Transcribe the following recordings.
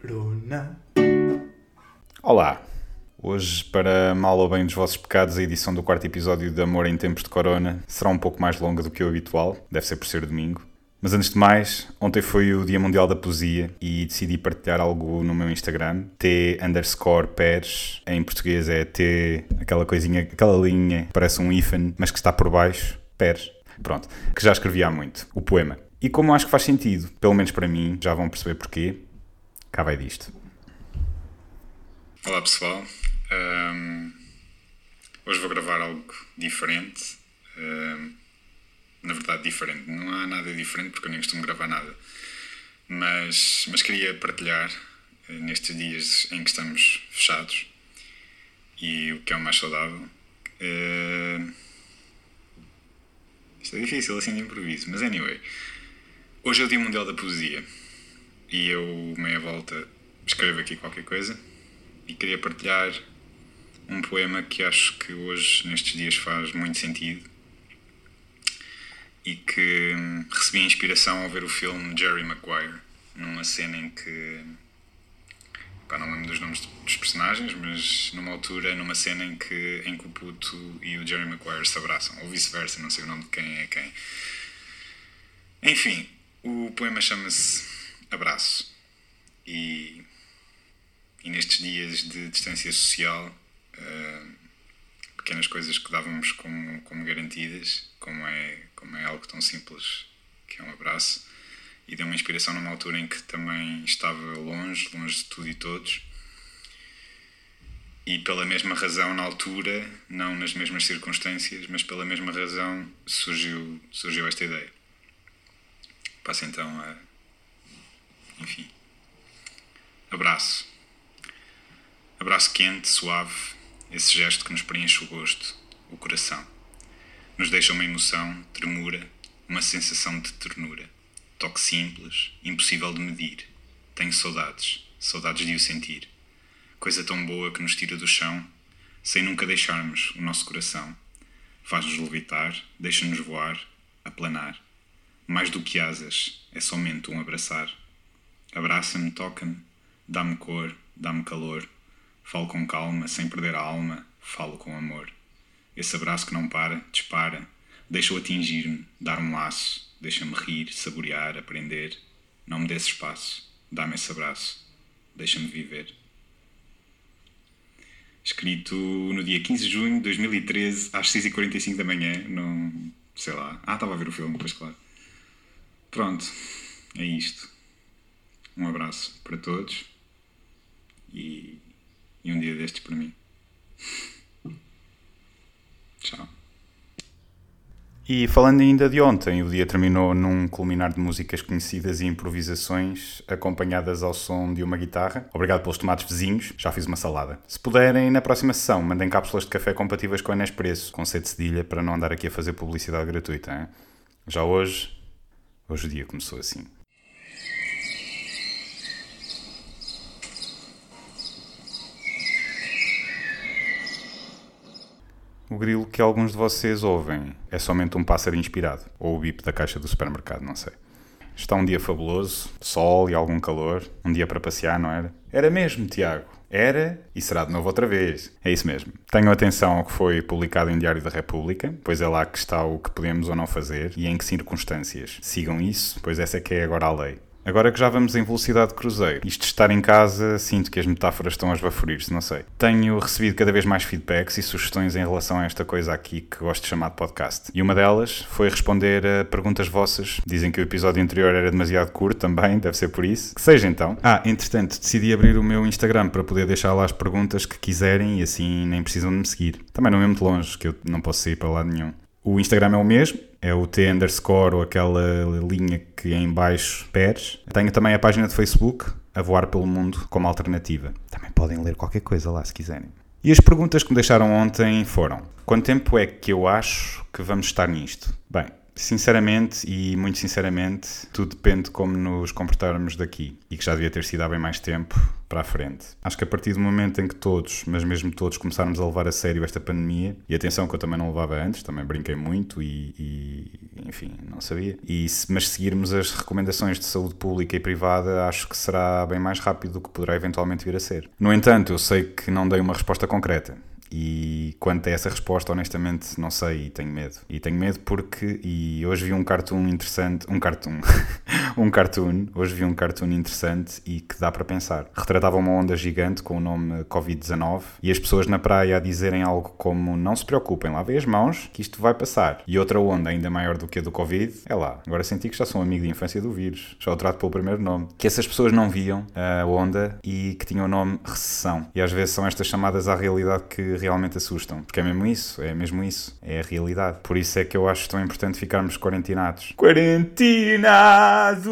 Corona. Olá! Hoje, para mal ou bem dos vossos pecados, a edição do quarto episódio de Amor em Tempos de Corona será um pouco mais longa do que o habitual, deve ser por ser domingo. Mas antes de mais, ontem foi o Dia Mundial da Poesia e decidi partilhar algo no meu Instagram, T underscore pers, em português é T, aquela coisinha, aquela linha, parece um hífen, mas que está por baixo, pers, pronto, que já escrevi há muito, o poema. E como acho que faz sentido, pelo menos para mim, já vão perceber porquê, cá vai disto. Olá pessoal, Ahm, hoje vou gravar algo diferente. Ahm, na verdade, diferente. Não há nada diferente porque eu nem costumo gravar nada. Mas, mas queria partilhar eh, nestes dias em que estamos fechados e o que é o mais saudável. Eh, isto é difícil assim de improviso, mas anyway. Hoje é o Dia Mundial da Poesia e eu, meia volta, escrevo aqui qualquer coisa e queria partilhar um poema que acho que hoje, nestes dias, faz muito sentido e que hum, recebi inspiração ao ver o filme Jerry Maguire, numa cena em que. Pá, não lembro dos nomes dos personagens, mas numa altura, numa cena em que, em que o puto e o Jerry Maguire se abraçam, ou vice-versa, não sei o nome de quem é quem. Enfim, o poema chama-se Abraço. E, e nestes dias de distância social, uh, pequenas coisas que dávamos como, como garantidas, como é, como é algo tão simples que é um abraço, e deu uma inspiração numa altura em que também estava longe, longe de tudo e todos. E pela mesma razão, na altura, não nas mesmas circunstâncias, mas pela mesma razão, surgiu, surgiu esta ideia. Passo então a. Enfim. Abraço. Abraço quente, suave, esse gesto que nos preenche o gosto, o coração. Nos deixa uma emoção, tremura, uma sensação de ternura. Toque simples, impossível de medir. Tenho saudades, saudades de o sentir. Coisa tão boa que nos tira do chão, sem nunca deixarmos o nosso coração. Faz-nos levitar, deixa-nos voar, aplanar. Mais do que asas, é somente um abraçar. Abraça-me, toca-me, dá-me cor, dá-me calor. Falo com calma, sem perder a alma, falo com amor. Esse abraço que não para, dispara, deixa-o atingir-me, dar um laço, deixa-me rir, saborear, aprender. Não me desse espaço, dá-me esse abraço, deixa-me viver. Escrito no dia 15 de junho de 2013, às 6h45 da manhã, num. sei lá. Ah, estava a ver o filme, pois claro. Pronto, é isto. Um abraço para todos e, e um dia destes para mim. Tchau. E falando ainda de ontem, o dia terminou num culminar de músicas conhecidas e improvisações acompanhadas ao som de uma guitarra. Obrigado pelos tomates vizinhos, já fiz uma salada. Se puderem, na próxima sessão, mandem cápsulas de café compatíveis com a Nespresso, com sede cedilha, para não andar aqui a fazer publicidade gratuita. Hein? Já hoje, hoje o dia começou assim. O grilo que alguns de vocês ouvem é somente um pássaro inspirado, ou o bip da caixa do supermercado, não sei. Está um dia fabuloso, sol e algum calor, um dia para passear, não era? Era mesmo, Tiago. Era e será de novo outra vez. É isso mesmo. Tenham atenção ao que foi publicado em Diário da República, pois é lá que está o que podemos ou não fazer e em que circunstâncias. Sigam isso, pois essa é que é agora a lei. Agora que já vamos em velocidade de cruzeiro, isto de estar em casa, sinto que as metáforas estão a esbaforir-se, não sei. Tenho recebido cada vez mais feedbacks e sugestões em relação a esta coisa aqui que gosto de chamar de podcast. E uma delas foi responder a perguntas vossas. Dizem que o episódio anterior era demasiado curto também, deve ser por isso. Que seja então. Ah, entretanto, decidi abrir o meu Instagram para poder deixar lá as perguntas que quiserem e assim nem precisam de me seguir. Também não é muito longe, que eu não posso sair para lado nenhum. O Instagram é o mesmo, é o T underscore ou aquela linha que é em baixo peres. Tenho também a página de Facebook, A Voar pelo Mundo, como alternativa. Também podem ler qualquer coisa lá se quiserem. E as perguntas que me deixaram ontem foram: quanto tempo é que eu acho que vamos estar nisto? Bem, Sinceramente e muito sinceramente, tudo depende de como nos comportarmos daqui e que já devia ter sido há bem mais tempo para a frente. Acho que a partir do momento em que todos, mas mesmo todos, começarmos a levar a sério esta pandemia, e atenção que eu também não levava antes, também brinquei muito e, e enfim, não sabia, e, mas seguirmos as recomendações de saúde pública e privada, acho que será bem mais rápido do que poderá eventualmente vir a ser. No entanto, eu sei que não dei uma resposta concreta e quanto a essa resposta, honestamente, não sei e tenho medo. E tenho medo porque, e hoje vi um cartoon interessante, um cartoon, um cartoon, hoje vi um cartoon interessante e que dá para pensar. Retratava uma onda gigante com o nome Covid-19 e as pessoas na praia a dizerem algo como não se preocupem, lavem as mãos que isto vai passar. E outra onda ainda maior do que a do Covid, é lá, agora senti que já sou um amigo de infância do vírus, já o trato pelo primeiro nome. Que essas pessoas não viam a onda e que tinham o nome recessão. E às vezes são estas chamadas à realidade que realmente assustam. Porque é mesmo isso, é mesmo isso. É a realidade. Por isso é que eu acho tão importante ficarmos quarentinados. Quarentinados!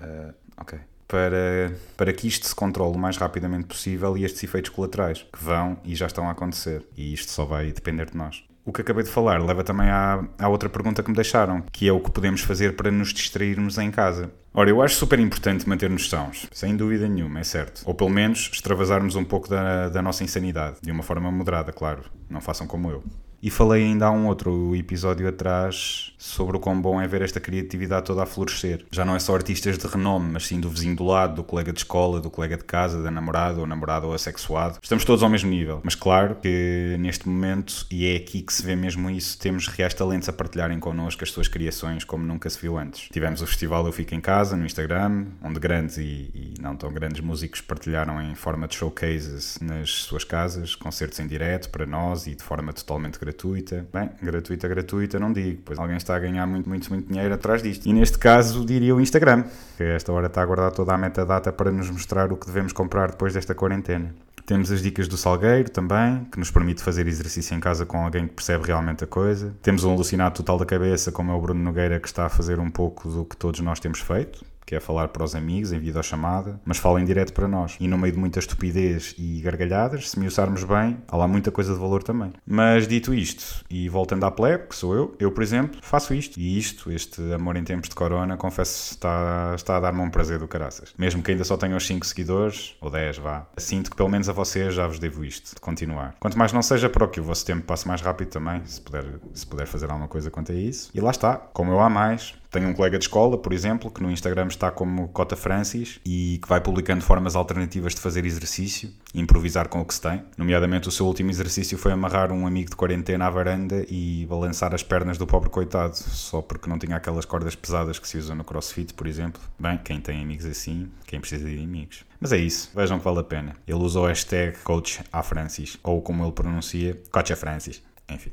Uh, ok. Para, para que isto se controle o mais rapidamente possível e estes efeitos colaterais que vão e já estão a acontecer. E isto só vai depender de nós. O que acabei de falar leva também à, à outra pergunta que me deixaram, que é o que podemos fazer para nos distrairmos em casa. Ora, eu acho super importante manter-nos sãos, sem dúvida nenhuma, é certo. Ou pelo menos extravasarmos um pouco da, da nossa insanidade, de uma forma moderada, claro. Não façam como eu. E falei ainda há um outro episódio atrás sobre o quão bom é ver esta criatividade toda a florescer. Já não é só artistas de renome, mas sim do vizinho do lado, do colega de escola, do colega de casa, da namorada ou namorado ou assexuado. Estamos todos ao mesmo nível. Mas claro que neste momento, e é aqui que se vê mesmo isso, temos reais talentos a partilharem connosco as suas criações como nunca se viu antes. Tivemos o festival Eu Fico em Casa no Instagram, onde grandes e, e não tão grandes músicos partilharam em forma de showcases nas suas casas, concertos em direto para nós e de forma totalmente gratuita gratuita. Bem, gratuita, gratuita, não digo, pois alguém está a ganhar muito, muito, muito dinheiro atrás disto. E neste caso diria o Instagram, que esta hora está a guardar toda a metadata para nos mostrar o que devemos comprar depois desta quarentena. Temos as dicas do Salgueiro também, que nos permite fazer exercício em casa com alguém que percebe realmente a coisa. Temos um alucinado total da cabeça, como é o Bruno Nogueira, que está a fazer um pouco do que todos nós temos feito, que é falar para os amigos em videochamada, mas fala em direto para nós. E no meio de muita estupidez e gargalhadas, se me usarmos bem, há lá muita coisa de valor também. Mas dito isto, e voltando à plebe, que sou eu, eu, por exemplo, faço isto. E isto, este amor em tempos de corona, confesso, está, está a dar-me um prazer do caraças. Mesmo que ainda só tenha os 5 seguidores, ou 10, vá. Sinto que pelo menos a vocês já vos devo isto, de continuar. Quanto mais não seja para que o vosso tempo passe mais rápido também, se puder, se puder fazer alguma coisa quanto a isso. E lá está, como eu há mais, tenho um colega de escola, por exemplo, que no Instagram está como Cota Francis e que vai publicando formas alternativas de fazer exercício improvisar com o que se tem. Nomeadamente, o seu último exercício foi amarrar um amigo de quarentena à varanda e balançar as pernas do pobre coitado, só porque não tinha aquelas cordas pesadas que se usam no crossfit, por exemplo. Bem, quem tem amigos assim, quem precisa de amigos. Mas é isso, vejam que vale a pena. Ele usa o hashtag CoachAFrancis, ou como ele pronuncia, CoachAFrancis. Enfim.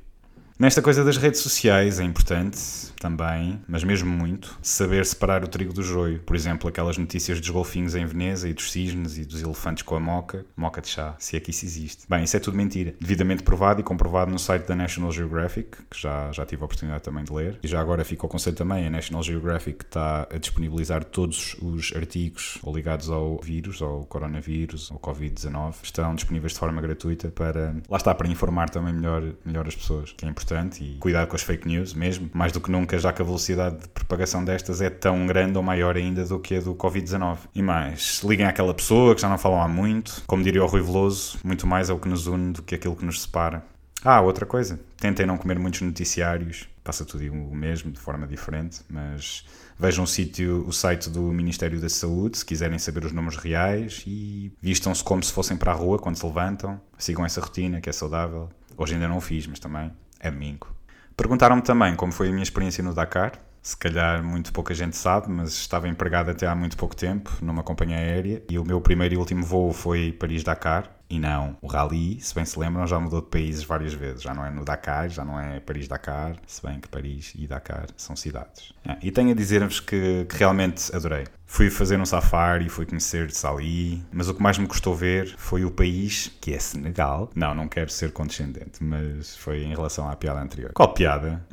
Nesta coisa das redes sociais é importante também, mas mesmo muito, saber separar o trigo do joio. Por exemplo, aquelas notícias dos golfinhos em Veneza e dos cisnes e dos elefantes com a moca, moca de chá, se é que isso existe. Bem, isso é tudo mentira. Devidamente provado e comprovado no site da National Geographic, que já, já tive a oportunidade também de ler. E já agora fica o conselho também, a National Geographic está a disponibilizar todos os artigos ligados ao vírus, ao coronavírus, ao Covid-19, estão disponíveis de forma gratuita para, lá está, para informar também melhor, melhor as pessoas, que é importante importante e cuidado com as fake news mesmo, mais do que nunca, já que a velocidade de propagação destas é tão grande ou maior ainda do que a do Covid-19. E mais, liguem àquela pessoa que já não falam há muito, como diria o Rui Veloso, muito mais é o que nos une do que aquilo que nos separa. Ah, outra coisa, tentem não comer muitos noticiários, passa tudo o mesmo, de forma diferente, mas vejam o sítio, o site do Ministério da Saúde, se quiserem saber os números reais e vistam-se como se fossem para a rua quando se levantam, sigam essa rotina que é saudável. Hoje ainda não o fiz, mas também é domingo. Perguntaram-me também como foi a minha experiência no Dakar. Se calhar muito pouca gente sabe, mas estava empregado até há muito pouco tempo numa companhia aérea e o meu primeiro e último voo foi Paris-Dakar e não o Rally, se bem se lembram, já mudou de países várias vezes. Já não é no Dakar, já não é Paris-Dakar, se bem que Paris e Dakar são cidades. É, e tenho a dizer-vos que, que, realmente adorei. Fui fazer um safari, fui conhecer Sali, mas o que mais me custou ver foi o país, que é Senegal. Não, não quero ser condescendente, mas foi em relação à piada anterior. Qual piada?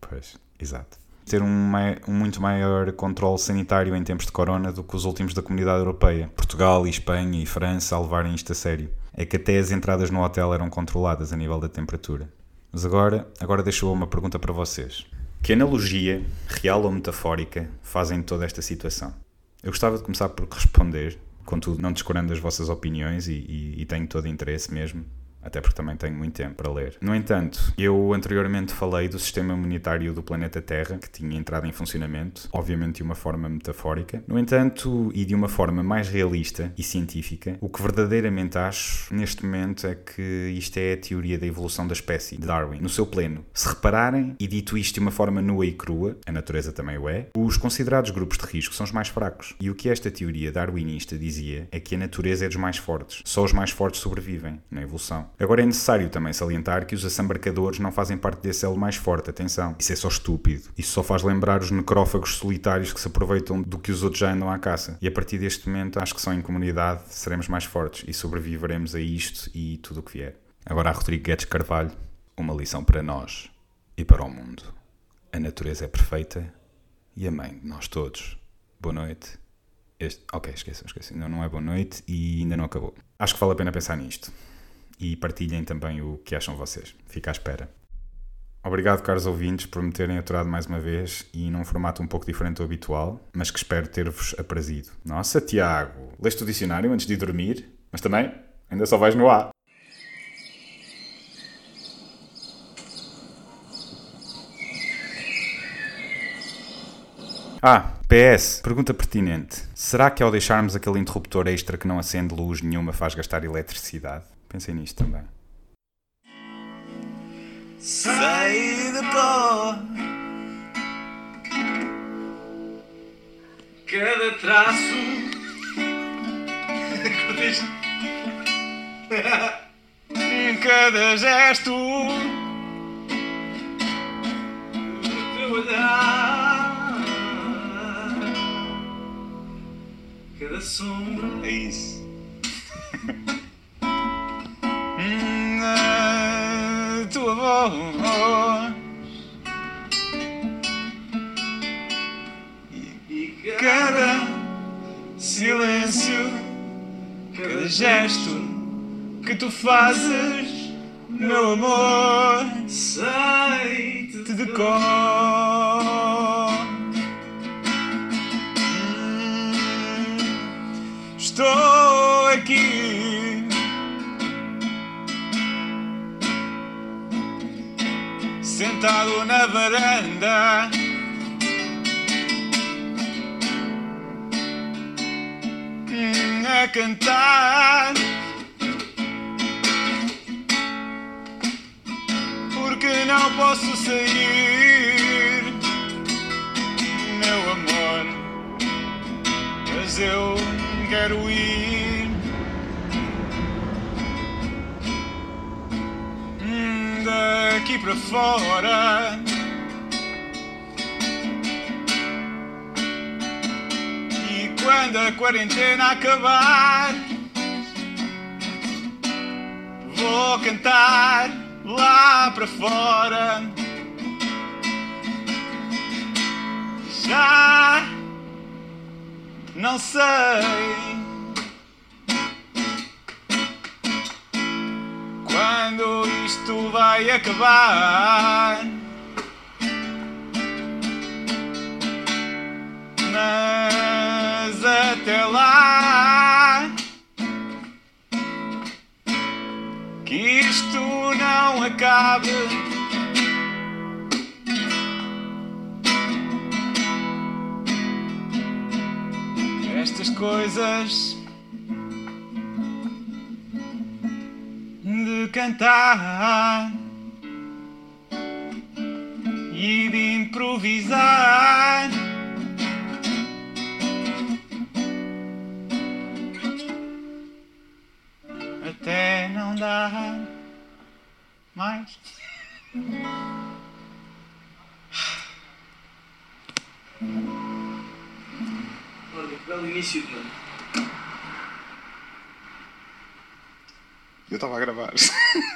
Pois, exato ter um, um, muito maior controle sanitário em tempos de corona do que os últimos da comunidade europeia. Portugal, e Espanha e França a levarem isto a sério. É que até as entradas no hotel eram controladas a nível da temperatura. Mas agora, agora deixo uma pergunta para vocês. Que analogia, real ou metafórica, fazem de toda esta situação? Eu gostava de começar por responder, contudo, não descurando as vossas opiniões e, e, e tenho todo interesse mesmo até porque também tenho muito tempo para ler. No entanto, eu anteriormente falei do sistema imunitário do planeta Terra, que tinha entrado em funcionamento, obviamente de uma forma metafórica. No entanto, e de uma forma mais realista e científica, o que verdadeiramente acho neste momento é que isto é a teoria da evolução da espécie de Darwin, no seu pleno. Se repararem, e dito isto de uma forma nua e crua, a natureza também o é, os considerados grupos de risco são os mais fracos. E o que esta teoria darwinista dizia é que a natureza é dos mais fortes. Só os mais fortes sobrevivem na evolução. Agora é necessário também salientar que os assambarcadores não fazem parte desse elo mais forte, atenção. Isso é só estúpido. Isso só faz lembrar os necrófagos solitários que se aproveitam do que os outros já andam à caça. E a partir deste momento, acho que só em comunidade seremos mais fortes e sobreviveremos a isto e tudo o que vier. Agora a Rodrigo Guedes Carvalho, uma lição para nós e para o mundo. A natureza é perfeita e a mãe de nós todos. Boa noite. Este... Ok, esqueçam, esqueçam. Ainda não é boa noite e ainda não acabou. Acho que vale a pena pensar nisto e partilhem também o que acham vocês. Fica à espera. Obrigado, caros ouvintes, por me terem aturado mais uma vez e num formato um pouco diferente do habitual, mas que espero ter-vos aprazido. Nossa, Tiago, leste o dicionário antes de dormir? Mas também, ainda só vais no A. Ah, PS, pergunta pertinente. Será que ao deixarmos aquele interruptor extra que não acende luz nenhuma faz gastar eletricidade? Pensei nisto também. Sai de pó Cada traço. Cada gesto. Cada sombra. É isso e cada silêncio, cada gesto que tu fazes, meu amor, sei-te de cor. Hum, estou sentado na varanda. A cantar, porque não posso sair, meu amor. Mas eu quero ir. Daqui para fora. E quando a quarentena acabar, vou cantar lá para fora. Já não sei. Vai acabar. Mas até lá, que isto não acabe. Estas coisas de cantar e de improvisar. Até não dar mais. Olha, que belo início, mano. Eu estava a gravar.